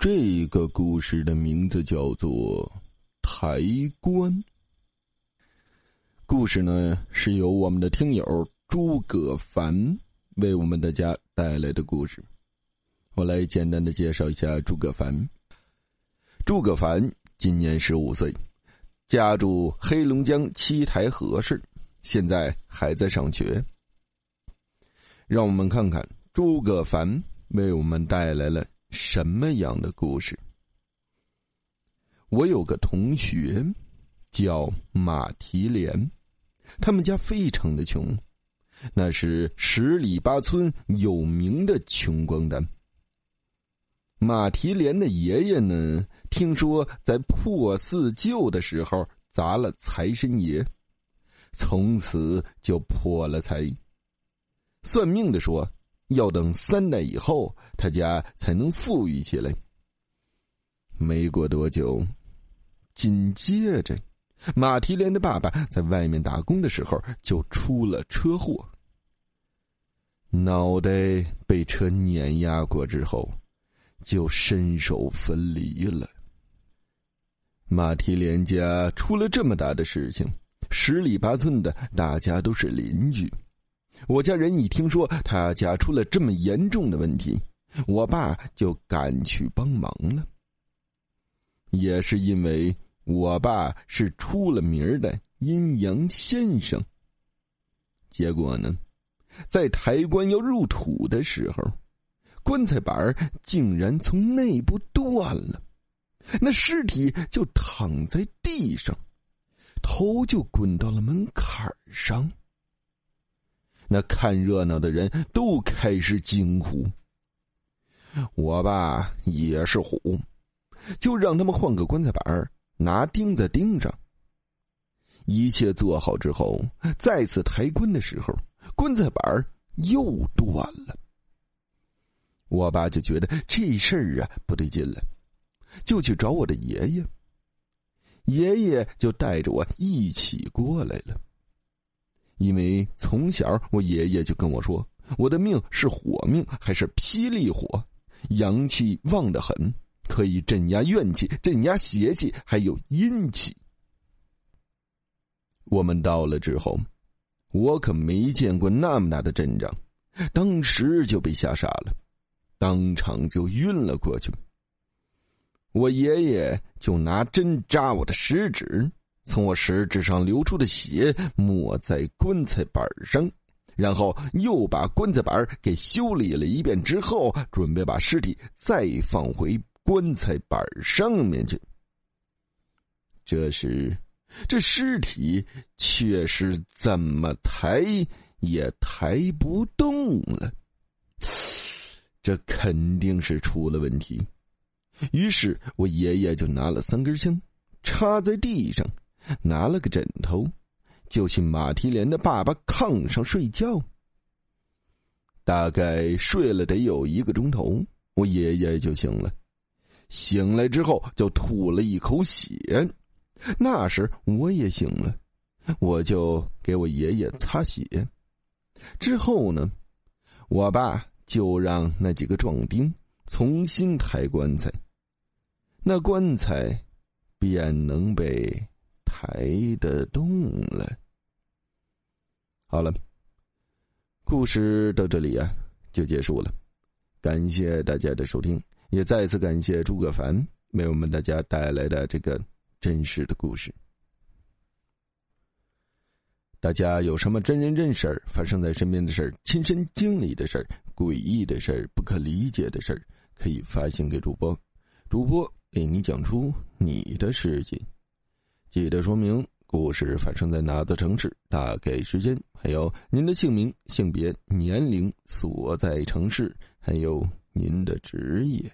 这个故事的名字叫做《抬棺》。故事呢是由我们的听友诸葛凡为我们大家带来的故事。我来简单的介绍一下诸葛凡。诸葛凡今年十五岁，家住黑龙江七台河市，现在还在上学。让我们看看诸葛凡为我们带来了。什么样的故事？我有个同学叫马蹄莲，他们家非常的穷，那是十里八村有名的穷光蛋。马蹄莲的爷爷呢，听说在破四旧的时候砸了财神爷，从此就破了财。算命的说。要等三代以后，他家才能富裕起来。没过多久，紧接着，马蹄莲的爸爸在外面打工的时候就出了车祸，脑袋被车碾压过之后，就身首分离了。马蹄莲家出了这么大的事情，十里八村的大家都是邻居。我家人一听说他家出了这么严重的问题，我爸就赶去帮忙了。也是因为我爸是出了名的阴阳先生。结果呢，在抬棺要入土的时候，棺材板竟然从内部断了，那尸体就躺在地上，头就滚到了门槛上。那看热闹的人都开始惊呼。我爸也是虎，就让他们换个棺材板拿钉子钉上。一切做好之后，再次抬棺的时候，棺材板又断了。我爸就觉得这事儿啊不对劲了，就去找我的爷爷。爷爷就带着我一起过来了。因为从小我爷爷就跟我说，我的命是火命，还是霹雳火，阳气旺得很，可以镇压怨气、镇压邪气，还有阴气。我们到了之后，我可没见过那么大的阵仗，当时就被吓傻了，当场就晕了过去。我爷爷就拿针扎我的食指。从我食指上流出的血抹在棺材板上，然后又把棺材板给修理了一遍之后，准备把尸体再放回棺材板上面去。这时，这尸体却是怎么抬也抬不动了，这肯定是出了问题。于是我爷爷就拿了三根香，插在地上。拿了个枕头，就去马蹄莲的爸爸炕上睡觉。大概睡了得有一个钟头，我爷爷就醒了。醒来之后就吐了一口血。那时我也醒了，我就给我爷爷擦血。之后呢，我爸就让那几个壮丁重新抬棺材，那棺材便能被。抬得动了。好了，故事到这里啊就结束了。感谢大家的收听，也再次感谢诸葛凡为我们大家带来的这个真实的故事。大家有什么真人真事儿发生在身边的事儿、亲身经历的事儿、诡异的事儿、不可理解的事儿，可以发信给主播，主播给你讲出你的事情。记得说明故事发生在哪座城市，大概时间，还有您的姓名、性别、年龄、所在城市，还有您的职业。